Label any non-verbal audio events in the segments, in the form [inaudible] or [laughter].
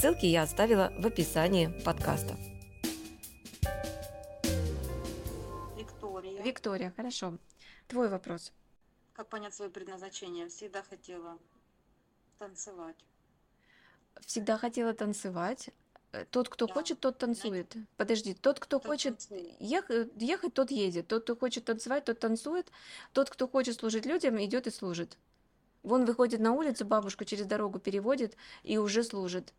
Ссылки я оставила в описании подкаста. Виктория. Виктория, хорошо. Твой вопрос. Как понять свое предназначение? Всегда хотела танцевать. Всегда хотела танцевать. Тот, кто Да. хочет, тот танцует. Подожди, тот, кто Тот хочет танцует. ехать, ехать, тот едет. Тот, кто хочет танцевать, тот танцует. Тот, кто хочет служить людям, идет и служит. Вон выходит на улицу, бабушку через дорогу переводит и уже служит.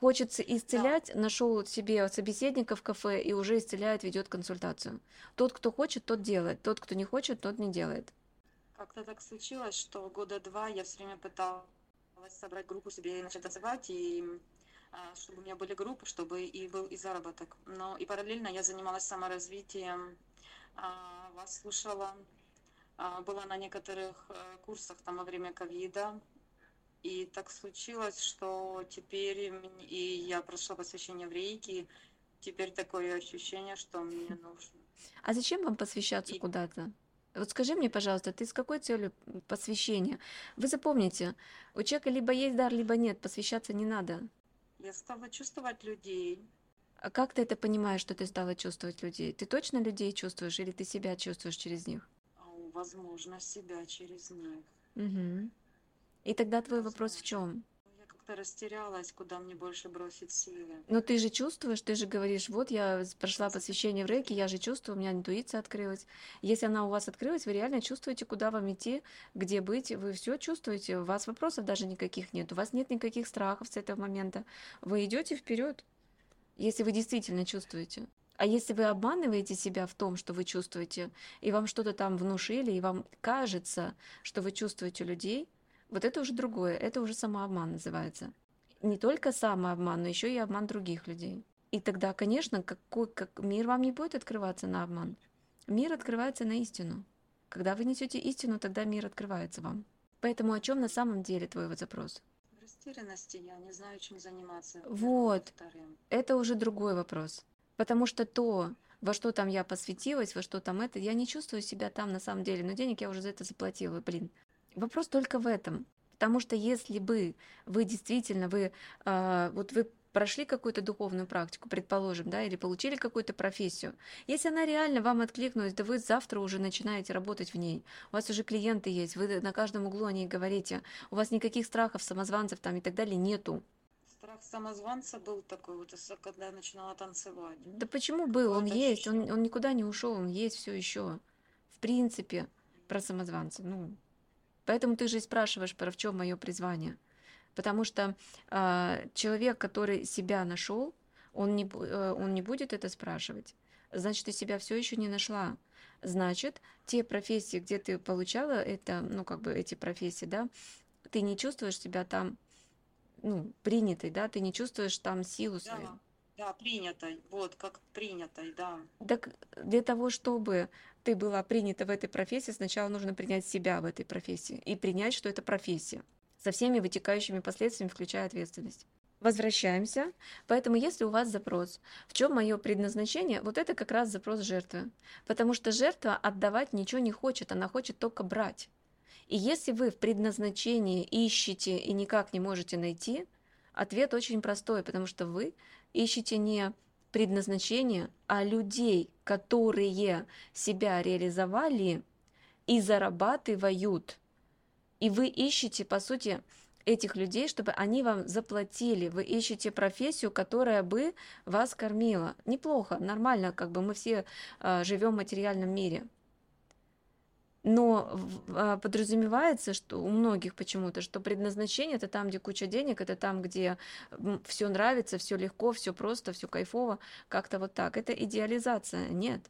Хочется исцелять, нашел себе собеседника в кафе и уже исцеляет, ведет консультацию. Тот, кто хочет, тот делает. Тот, кто не хочет, тот не делает. Как-то так случилось, что года два я все время пыталась собрать группу себе и начать танцевать, и а, чтобы у меня были группы, чтобы и был и заработок. Но и параллельно я занималась саморазвитием, а, вас слушала, а, была на некоторых э, курсах там во время ковида. И так случилось, что теперь и я прошла посвящение в рейки, теперь такое ощущение, что мне нужно. А зачем вам посвящаться И- куда-то? Вот скажи мне, пожалуйста, ты с какой целью посвящения? Вы запомните, у человека либо есть дар, либо нет, посвящаться не надо. Я стала чувствовать людей. А как ты это понимаешь, что ты стала чувствовать людей? Ты точно людей чувствуешь или ты себя чувствуешь через них? а, Возможно, себя через них. Угу. И тогда твой вопрос в чем? Я как-то растерялась, куда мне больше бросить силы. Ну ты же чувствуешь, ты же говоришь, вот я прошла посвящение в рейке, я же чувствую, у меня интуиция открылась. Если она у вас открылась, вы реально чувствуете, куда вам идти, где быть, вы все чувствуете, у вас вопросов даже никаких нет, у вас нет никаких страхов с этого момента. Вы идете вперед, если вы действительно чувствуете. А если вы обманываете себя в том, что вы чувствуете, и вам что-то там внушили, и вам кажется, что вы чувствуете людей, вот это уже другое, это уже самообман называется не только самообман, но еще и обман других людей. И тогда, конечно, какой, как мир вам не будет открываться на обман. Мир открывается на истину. Когда вы несете истину, тогда мир открывается вам. Поэтому о чем на самом деле твой вот запрос? В растерянности я не знаю, чем заниматься. Вот. Вторым. Это уже другой вопрос. Потому что то, во что там я посвятилась, во что там это, я не чувствую себя там на самом деле, но денег я уже за это заплатила, блин. Вопрос только в этом. Потому что если бы вы действительно, вы, а, вот вы прошли какую-то духовную практику, предположим, да, или получили какую-то профессию, если она реально вам откликнулась, да вы завтра уже начинаете работать в ней, у вас уже клиенты есть, вы на каждом углу о ней говорите, у вас никаких страхов, самозванцев там и так далее нету. Страх самозванца был такой, вот, когда я начинала танцевать. Да почему был? Он есть, он, он никуда не ушел, он есть все еще. В принципе, про самозванца. Ну, поэтому ты же и спрашиваешь, про в чем мое призвание. Потому что а, человек, который себя нашел, он не, э, он не будет это спрашивать. Значит, ты себя все еще не нашла. Значит, те профессии, где ты получала это, ну, как бы эти профессии, да, ты не чувствуешь себя там, ну, принятой, да, ты не чувствуешь там силу свою. Да, да, принятой. Вот, как принятой, да. Так для того, чтобы ты была принята в этой профессии, сначала нужно принять себя в этой профессии и принять, что это профессия со всеми вытекающими последствиями, включая ответственность. Возвращаемся. Поэтому, если у вас запрос, в чем мое предназначение, вот это как раз запрос жертвы. Потому что жертва отдавать ничего не хочет, она хочет только брать. И если вы в предназначении ищете и никак не можете найти, ответ очень простой, потому что вы ищете не предназначение, а людей, которые себя реализовали и зарабатывают. И вы ищете, по сути, этих людей, чтобы они вам заплатили. Вы ищете профессию, которая бы вас кормила. Неплохо, нормально, как бы мы все а, живем в материальном мире. Но а, подразумевается, что у многих почему-то, что предназначение это там, где куча денег, это там, где все нравится, все легко, все просто, все кайфово, как-то вот так. Это идеализация. Нет.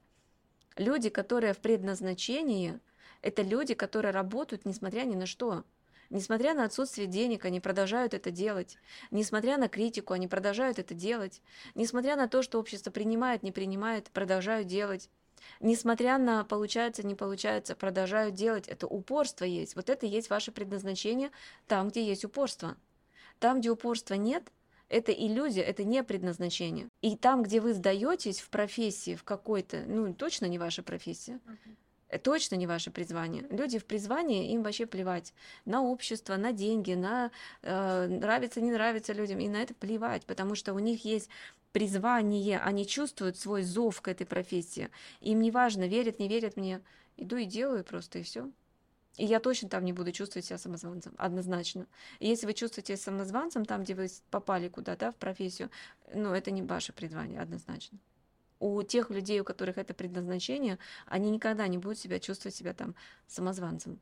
Люди, которые в предназначении, это люди, которые работают несмотря ни на что. Несмотря на отсутствие денег, они продолжают это делать. Несмотря на критику, они продолжают это делать. Несмотря на то, что общество принимает, не принимает, продолжают делать. Несмотря на получается, не получается, продолжают делать. Это упорство есть. Вот это есть ваше предназначение там, где есть упорство. Там, где упорства нет, это иллюзия, это не предназначение. И там, где вы сдаетесь в профессии, в какой-то, ну, точно не ваша профессия, uh-huh. Точно не ваше призвание. Люди в призвании, им вообще плевать на общество, на деньги, на э, нравится, не нравится людям, и на это плевать, потому что у них есть призвание, они чувствуют свой зов к этой профессии. Им не важно, верят, не верят мне, иду и делаю просто, и все. И я точно там не буду чувствовать себя самозванцем, однозначно. И если вы чувствуете себя самозванцем там, где вы попали куда-то в профессию, ну, это не ваше призвание, однозначно. У тех людей, у которых это предназначение, они никогда не будут себя чувствовать себя там самозванцем.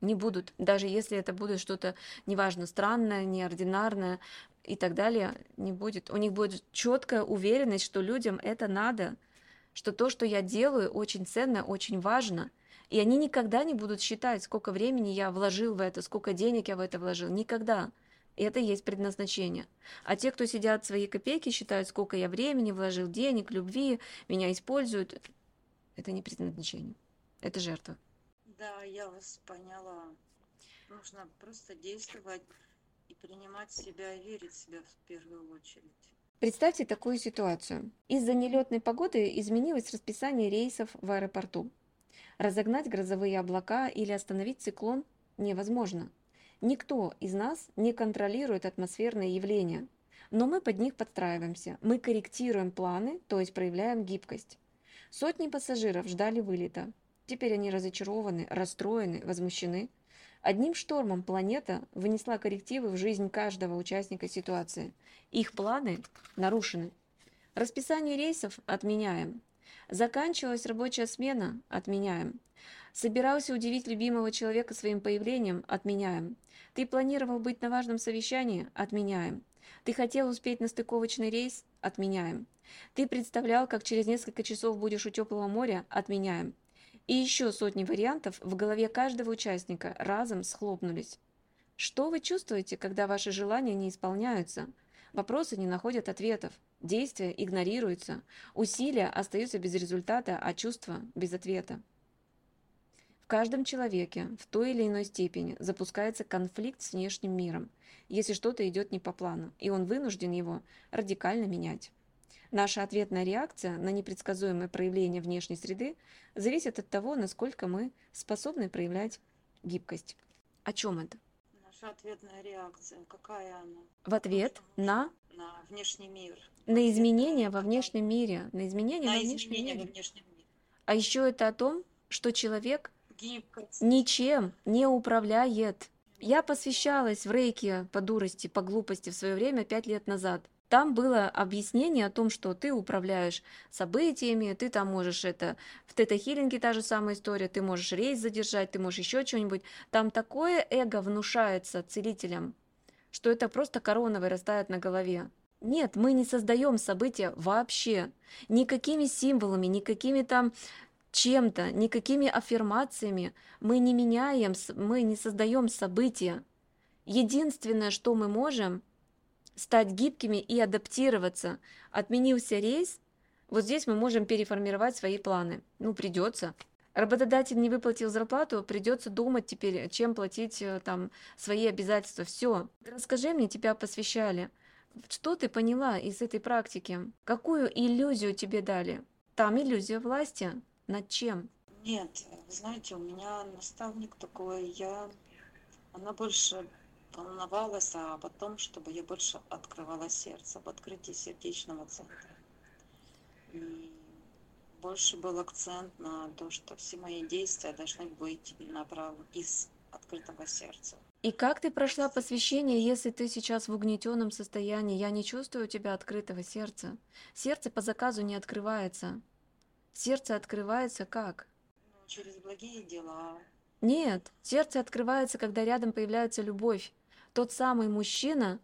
Не будут. Даже если это будет что-то, неважно, странное, неординарное и так далее, не будет. У них будет четкая уверенность, что людям это надо, что то, что я делаю, очень ценно, очень важно – и они никогда не будут считать, сколько времени я вложил в это, сколько денег я в это вложил. Никогда. И это есть предназначение. А те, кто сидят свои копейки, считают, сколько я времени вложил, денег, любви, меня используют. Это не предназначение. Это жертва. Да, я вас поняла. Нужно просто действовать и принимать себя, и верить в себя в первую очередь. Представьте такую ситуацию. Из-за нелетной погоды изменилось расписание рейсов в аэропорту. Разогнать грозовые облака или остановить циклон невозможно. Никто из нас не контролирует атмосферные явления, но мы под них подстраиваемся, мы корректируем планы, то есть проявляем гибкость. Сотни пассажиров ждали вылета. Теперь они разочарованы, расстроены, возмущены. Одним штормом планета вынесла коррективы в жизнь каждого участника ситуации. Их планы нарушены. Расписание рейсов отменяем. Заканчивалась рабочая смена – отменяем. Собирался удивить любимого человека своим появлением – отменяем. Ты планировал быть на важном совещании – отменяем. Ты хотел успеть на стыковочный рейс – отменяем. Ты представлял, как через несколько часов будешь у теплого моря – отменяем. И еще сотни вариантов в голове каждого участника разом схлопнулись. Что вы чувствуете, когда ваши желания не исполняются? Вопросы не находят ответов. Действия игнорируются, усилия остаются без результата, а чувства без ответа. В каждом человеке в той или иной степени запускается конфликт с внешним миром, если что-то идет не по плану, и он вынужден его радикально менять. Наша ответная реакция на непредсказуемое проявление внешней среды зависит от того, насколько мы способны проявлять гибкость. О чем это? Наша ответная реакция, какая она? В ответ на на внешний мир. На изменения во внешнем мире. На изменения, на во, изменения внешнем мире. во внешнем мире. А еще это о том, что человек Гибкость. ничем не управляет. Я посвящалась в рейке по дурости, по глупости в свое время, пять лет назад. Там было объяснение о том, что ты управляешь событиями, ты там можешь это... В тета-хиллинге та же самая история, ты можешь рейс задержать, ты можешь еще что-нибудь. Там такое эго внушается целителям, что это просто корона вырастает на голове. Нет, мы не создаем события вообще. Никакими символами, никакими там чем-то, никакими аффирмациями мы не меняем, мы не создаем события. Единственное, что мы можем, стать гибкими и адаптироваться. Отменился рейс, вот здесь мы можем переформировать свои планы. Ну, придется. Работодатель не выплатил зарплату, придется думать теперь, чем платить э, там свои обязательства. Все. Расскажи мне, тебя посвящали. Что ты поняла из этой практики? Какую иллюзию тебе дали? Там иллюзия власти. Над чем? Нет, знаете, у меня наставник такой, я... Она больше волновалась об том, чтобы я больше открывала сердце, об открытии сердечного центра. И больше был акцент на то, что все мои действия должны быть направлены из открытого сердца. И как ты прошла посвящение, если ты сейчас в угнетенном состоянии? Я не чувствую у тебя открытого сердца. Сердце по заказу не открывается. Сердце открывается как? Ну, через благие дела. Нет, сердце открывается, когда рядом появляется любовь. Тот самый мужчина,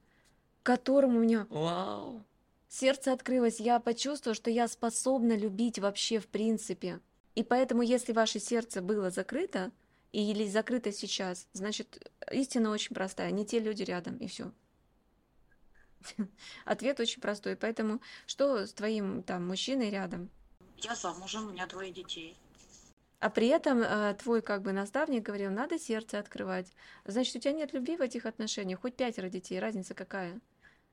которому у меня... Вау! Сердце открылось, я почувствовала, что я способна любить вообще в принципе. И поэтому, если ваше сердце было закрыто, или закрыто сейчас, значит, истина очень простая, не те люди рядом, и все. [laughs] Ответ очень простой. Поэтому что с твоим там мужчиной рядом? Я замужем, у меня двое детей. А при этом э, твой как бы наставник говорил, надо сердце открывать. Значит, у тебя нет любви в этих отношениях, хоть пятеро детей, разница какая?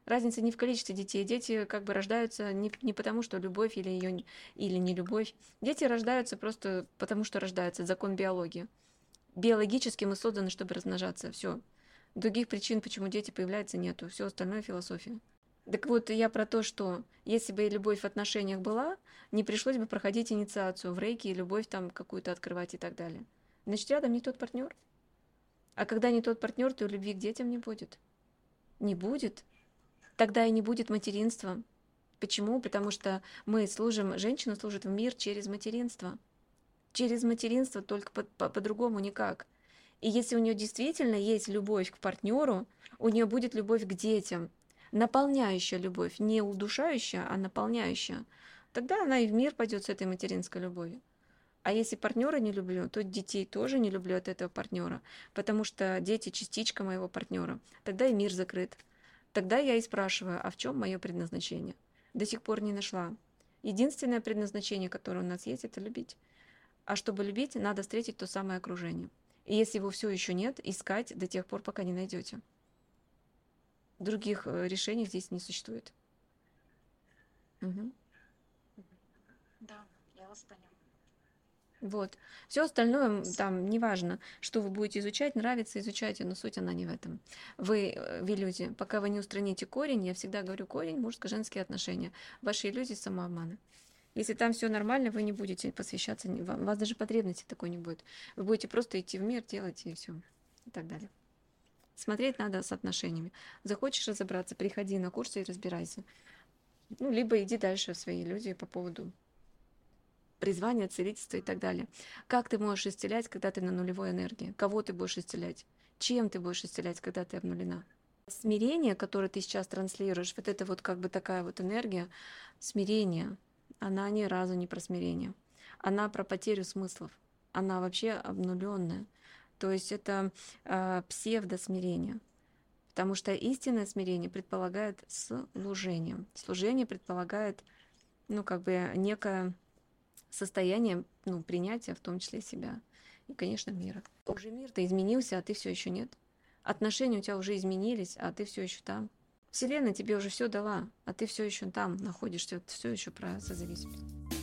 Разница не в количестве детей. Дети как бы рождаются не, не потому, что любовь или ее или не любовь. Дети рождаются просто потому, что рождаются. Закон биологии. Биологически мы созданы, чтобы размножаться. Все. Других причин, почему дети появляются, нету. Все остальное философия. Так вот, я про то, что если бы любовь в отношениях была, не пришлось бы проходить инициацию в рейке и любовь там какую-то открывать и так далее. Значит, рядом не тот партнер. А когда не тот партнер, то любви к детям не будет. Не будет. Тогда и не будет материнства. Почему? Потому что мы служим, женщина служит в мир через материнство. Через материнство только по-другому по, по никак. И если у нее действительно есть любовь к партнеру, у нее будет любовь к детям, наполняющая любовь, не удушающая, а наполняющая, тогда она и в мир пойдет с этой материнской любовью. А если партнера не люблю, то детей тоже не люблю от этого партнера, потому что дети частичка моего партнера. Тогда и мир закрыт. Тогда я и спрашиваю, а в чем мое предназначение? До сих пор не нашла. Единственное предназначение, которое у нас есть, это любить. А чтобы любить, надо встретить то самое окружение. И если его все еще нет, искать до тех пор, пока не найдете. Других э, решений здесь не существует. Угу. Да, я вас поняла. Вот. Все остальное там неважно, что вы будете изучать, нравится, изучайте, но суть она не в этом. Вы э, в иллюзии. Пока вы не устраните корень, я всегда говорю корень, мужско-женские отношения. Ваши иллюзии самообмана. Если там все нормально, вы не будете посвящаться, у вас даже потребности такой не будет. Вы будете просто идти в мир, делать и все. И так далее. Смотреть надо с отношениями. Захочешь разобраться, приходи на курсы и разбирайся. Ну, либо иди дальше в свои иллюзии по поводу призвания, целительства и так далее. Как ты можешь исцелять, когда ты на нулевой энергии? Кого ты будешь исцелять? Чем ты будешь исцелять, когда ты обнулена? Смирение, которое ты сейчас транслируешь, вот это вот как бы такая вот энергия, смирение – она ни разу не про смирение. Она про потерю смыслов. Она вообще обнуленная. То есть это э, псевдосмирение. Потому что истинное смирение предполагает служение. Служение предполагает, ну, как бы некое состояние, ну, принятия, в том числе себя. И, конечно, мира. Уже мир-то изменился, а ты все еще нет. Отношения у тебя уже изменились, а ты все еще там. Вселенная тебе уже все дала, а ты все еще там находишься, все еще про созависимость.